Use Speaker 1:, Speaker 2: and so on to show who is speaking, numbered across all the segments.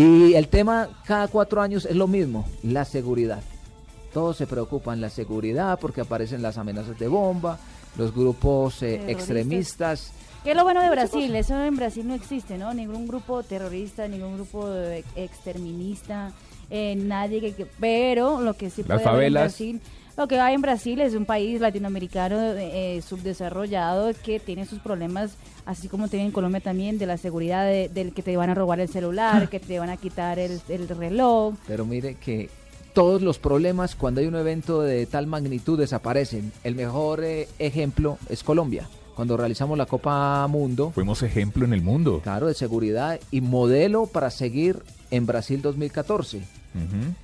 Speaker 1: Y el tema cada cuatro años es lo mismo, la seguridad. Todos se preocupan la seguridad porque aparecen las amenazas de bomba, los grupos eh, extremistas.
Speaker 2: ¿Qué es lo bueno de Brasil? Eso en Brasil no existe, ¿no? Ningún grupo terrorista, ningún grupo de exterminista, eh, nadie que, Pero lo que sí puede haber en Brasil... Lo que hay en Brasil es un país latinoamericano eh, subdesarrollado que tiene sus problemas, así como tiene en Colombia también, de la seguridad del que te van a robar el celular, que te van a quitar el, el reloj.
Speaker 1: Pero mire que todos los problemas cuando hay un evento de tal magnitud desaparecen. El mejor eh, ejemplo es Colombia. Cuando realizamos la Copa Mundo.
Speaker 3: Fuimos ejemplo en el mundo.
Speaker 1: Claro, de seguridad y modelo para seguir en Brasil 2014.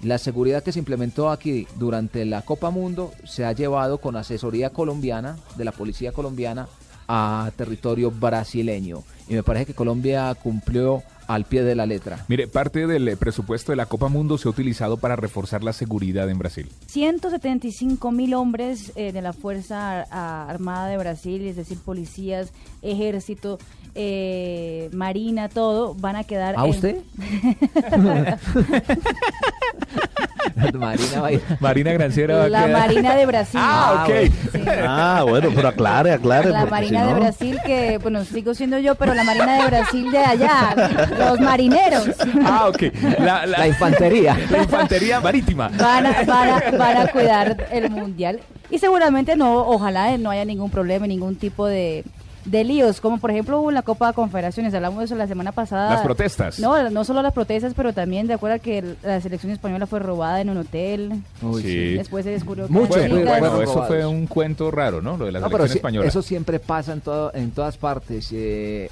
Speaker 1: La seguridad que se implementó aquí durante la Copa Mundo se ha llevado con asesoría colombiana, de la policía colombiana, a territorio brasileño. Y me parece que Colombia cumplió al pie de la letra.
Speaker 3: Mire, parte del eh, presupuesto de la Copa Mundo se ha utilizado para reforzar la seguridad en Brasil.
Speaker 2: 175 mil hombres eh, de la Fuerza Armada de Brasil, es decir, policías, ejército, eh, marina, todo, van a quedar...
Speaker 1: ¿A usted?
Speaker 3: Marina, Marina Granciera
Speaker 2: La Marina de Brasil.
Speaker 3: Ah, ok.
Speaker 4: Ah, bueno, pero aclare, aclare.
Speaker 2: La Marina de Brasil, que, bueno, sigo siendo yo, pero la Marina de Brasil de allá, los marineros.
Speaker 3: Ah, ok.
Speaker 1: La, infantería.
Speaker 3: La infantería marítima.
Speaker 2: Van a, van a cuidar el mundial. Y seguramente no, ojalá no haya ningún problema, ningún tipo de de líos, como por ejemplo hubo en la Copa de Confederaciones, hablamos de eso la semana pasada.
Speaker 3: Las protestas.
Speaker 2: No, no solo las protestas, pero también de acuerdo que la selección española fue robada en un hotel.
Speaker 3: sí.
Speaker 2: Después se descubrió
Speaker 3: Mucho, bueno, eso fue un cuento raro, ¿no? Lo de la selección española.
Speaker 1: Eso siempre pasa en, todo, en todas partes. Eh,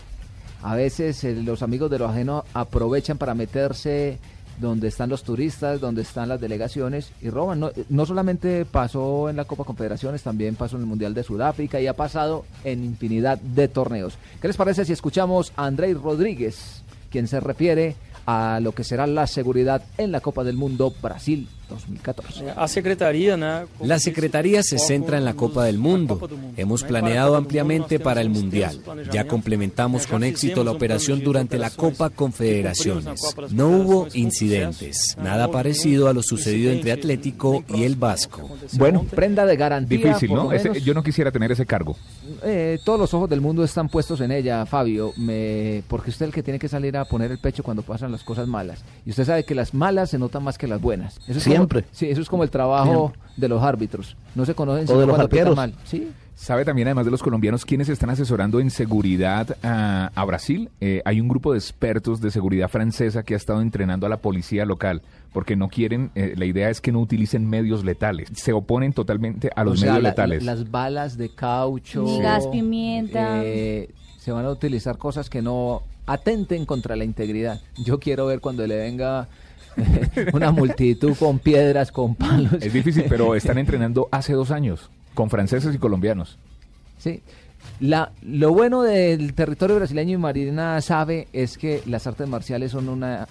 Speaker 1: a veces eh, los amigos de lo ajeno aprovechan para meterse donde están los turistas, donde están las delegaciones y roban. No, solamente pasó en la Copa Confederaciones, también pasó en el Mundial de Sudáfrica y ha pasado en infinidad de torneos. ¿Qué les parece si escuchamos a Andrei Rodríguez, quien se refiere a lo que será la seguridad en la Copa del Mundo Brasil 2014.
Speaker 5: La Secretaría se centra en la Copa del Mundo. Hemos planeado ampliamente para el Mundial. Ya complementamos con éxito la operación durante la Copa Confederaciones. No hubo incidentes, nada parecido a lo sucedido entre Atlético y el Vasco.
Speaker 1: Bueno, prenda de garantía.
Speaker 3: Difícil, ¿no? yo no quisiera tener ese cargo.
Speaker 1: Eh, todos los ojos del mundo están puestos en ella, Fabio, me, porque usted es el que tiene que salir a poner el pecho cuando pasan las cosas malas. Y usted sabe que las malas se notan más que las buenas.
Speaker 4: Eso Siempre.
Speaker 1: sí, eso es como el trabajo de los árbitros. No se conocen
Speaker 4: o de los arqueros. mal.
Speaker 1: Sí.
Speaker 3: ¿Sabe también, además de los colombianos, quiénes están asesorando en seguridad a, Brasil? Eh, hay un grupo de expertos de seguridad francesa que ha estado entrenando a la policía local, porque no quieren, eh, la idea es que no utilicen medios letales, se oponen totalmente a los medios letales.
Speaker 1: las balas de caucho.
Speaker 2: Ni gas, pimienta.
Speaker 1: Eh, se van a utilizar cosas que no atenten contra la integridad. Yo quiero ver cuando le venga una multitud con piedras, con palos.
Speaker 3: Es difícil, pero están entrenando hace dos años con franceses y colombianos.
Speaker 1: Sí. La, lo bueno del territorio brasileño y Marina sabe es que las artes marciales son una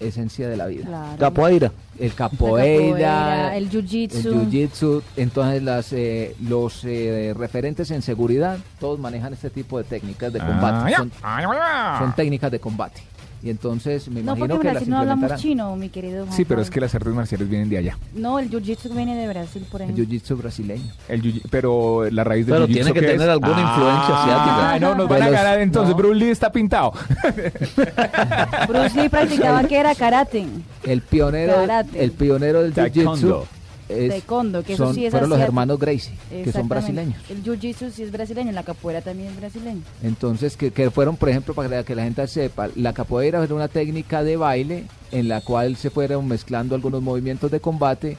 Speaker 1: esencia de la vida.
Speaker 4: Capoeira.
Speaker 1: El capoeira,
Speaker 2: el jiu-jitsu.
Speaker 1: El jiu-jitsu. Entonces las, eh, los eh, referentes en seguridad, todos manejan este tipo de técnicas de combate. Ah, son técnicas de combate. Y entonces me imagino
Speaker 2: no,
Speaker 1: porque
Speaker 2: en Brasil no hablamos chino, mi querido
Speaker 3: Sí, pero es que las artes marciales vienen de allá.
Speaker 2: No, el jiu-jitsu viene de Brasil, por ejemplo.
Speaker 1: El jiu-jitsu brasileño.
Speaker 3: El pero la raíz del
Speaker 4: Pero tiene que tener alguna influencia asiática.
Speaker 3: Ay, no, nos van a ganar entonces. Bruce Lee está pintado.
Speaker 2: Bruce Lee practicaba que era karate.
Speaker 1: El pionero, el pionero del jiu-jitsu
Speaker 2: taekwondo, que eso sí es
Speaker 1: fueron los hermanos Gracie, que son brasileños.
Speaker 2: El jiu-jitsu sí es brasileño, la capoeira también es brasileña.
Speaker 1: Entonces, que, que, fueron, por ejemplo, para que la gente sepa, la capoeira era una técnica de baile en la cual se fueron mezclando algunos movimientos de combate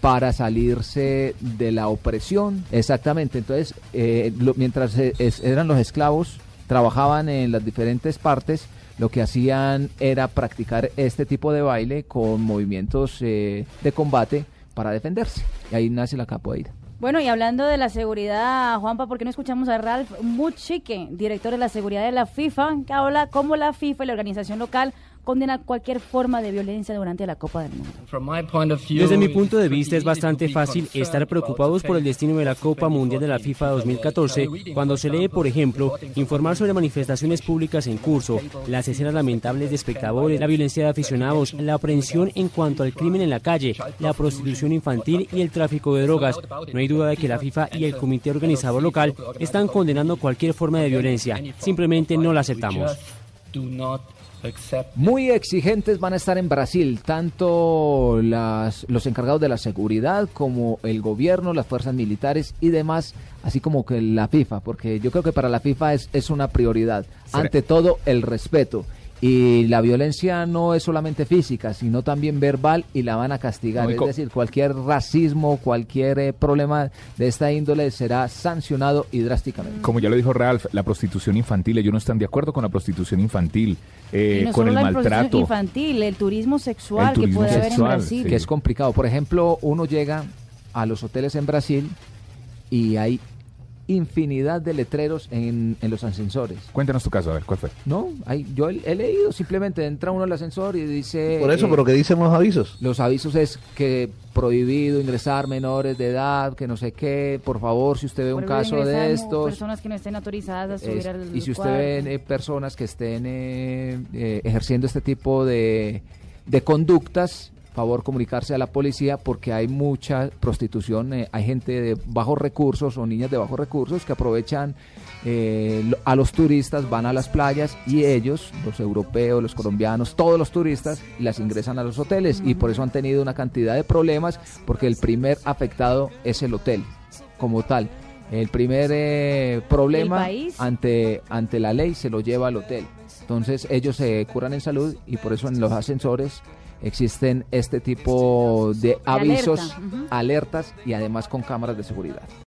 Speaker 1: para salirse de la opresión. Exactamente, entonces, eh, mientras eran los esclavos, trabajaban en las diferentes partes, lo que hacían era practicar este tipo de baile con movimientos eh, de combate para defenderse. Y ahí nace la capoeira.
Speaker 2: Bueno, y hablando de la seguridad, Juanpa, ¿por qué no escuchamos a Ralph Muchique, director de la seguridad de la FIFA, que habla cómo la FIFA y la organización local condena cualquier forma de violencia durante la Copa del Mundo.
Speaker 6: Desde mi punto de vista es bastante fácil estar preocupados por el destino de la Copa Mundial de la FIFA 2014 cuando se lee, por ejemplo, informar sobre manifestaciones públicas en curso, las escenas lamentables de espectadores, la violencia de aficionados, la aprehensión en cuanto al crimen en la calle, la prostitución infantil y el tráfico de drogas. No hay duda de que la FIFA y el comité organizador local están condenando cualquier forma de violencia. Simplemente no la aceptamos.
Speaker 1: Muy exigentes van a estar en Brasil, tanto las, los encargados de la seguridad como el gobierno, las fuerzas militares y demás, así como que la FIFA, porque yo creo que para la FIFA es, es una prioridad. Ante todo, el respeto. Y la violencia no es solamente física, sino también verbal y la van a castigar. es decir, cualquier racismo, cualquier eh, problema de esta índole será sancionado y drásticamente.
Speaker 3: Como ya lo dijo Ralph, la prostitución infantil, ellos no están de acuerdo con la prostitución infantil, eh, con el maltrato.
Speaker 2: infantil, el turismo sexual que puede haber en Brasil.
Speaker 1: Que es complicado. Por ejemplo, uno llega a los hoteles en Brasil y hay infinidad de letreros en, en, los ascensores.
Speaker 3: Cuéntanos tu caso, a ver, ¿cuál fue?
Speaker 1: No, hay, yo he, leído, simplemente entra uno al ascensor y dice...
Speaker 4: Por eso, pero ¿qué dicen los avisos?
Speaker 1: Los avisos es que prohibido ingresar menores de edad, que no sé qué, por favor, si usted ve un caso de estos...
Speaker 2: Personas que no estén autorizadas a subir al
Speaker 1: Y si usted ve eh, personas que estén eh, eh, ejerciendo este tipo de, de conductas, favor comunicarse a la policía porque hay mucha prostitución, eh, hay gente de bajos recursos o niñas de bajos recursos que aprovechan eh, a los turistas, van a las playas y ellos, los europeos, los colombianos, todos los turistas, las ingresan a los hoteles y por eso han tenido una cantidad de problemas porque el primer afectado es el hotel como tal. El primer eh, problema ante, ante la ley se lo lleva al hotel. Entonces ellos se curan en salud y por eso en los ascensores existen este tipo de avisos, alertas y además con cámaras de seguridad.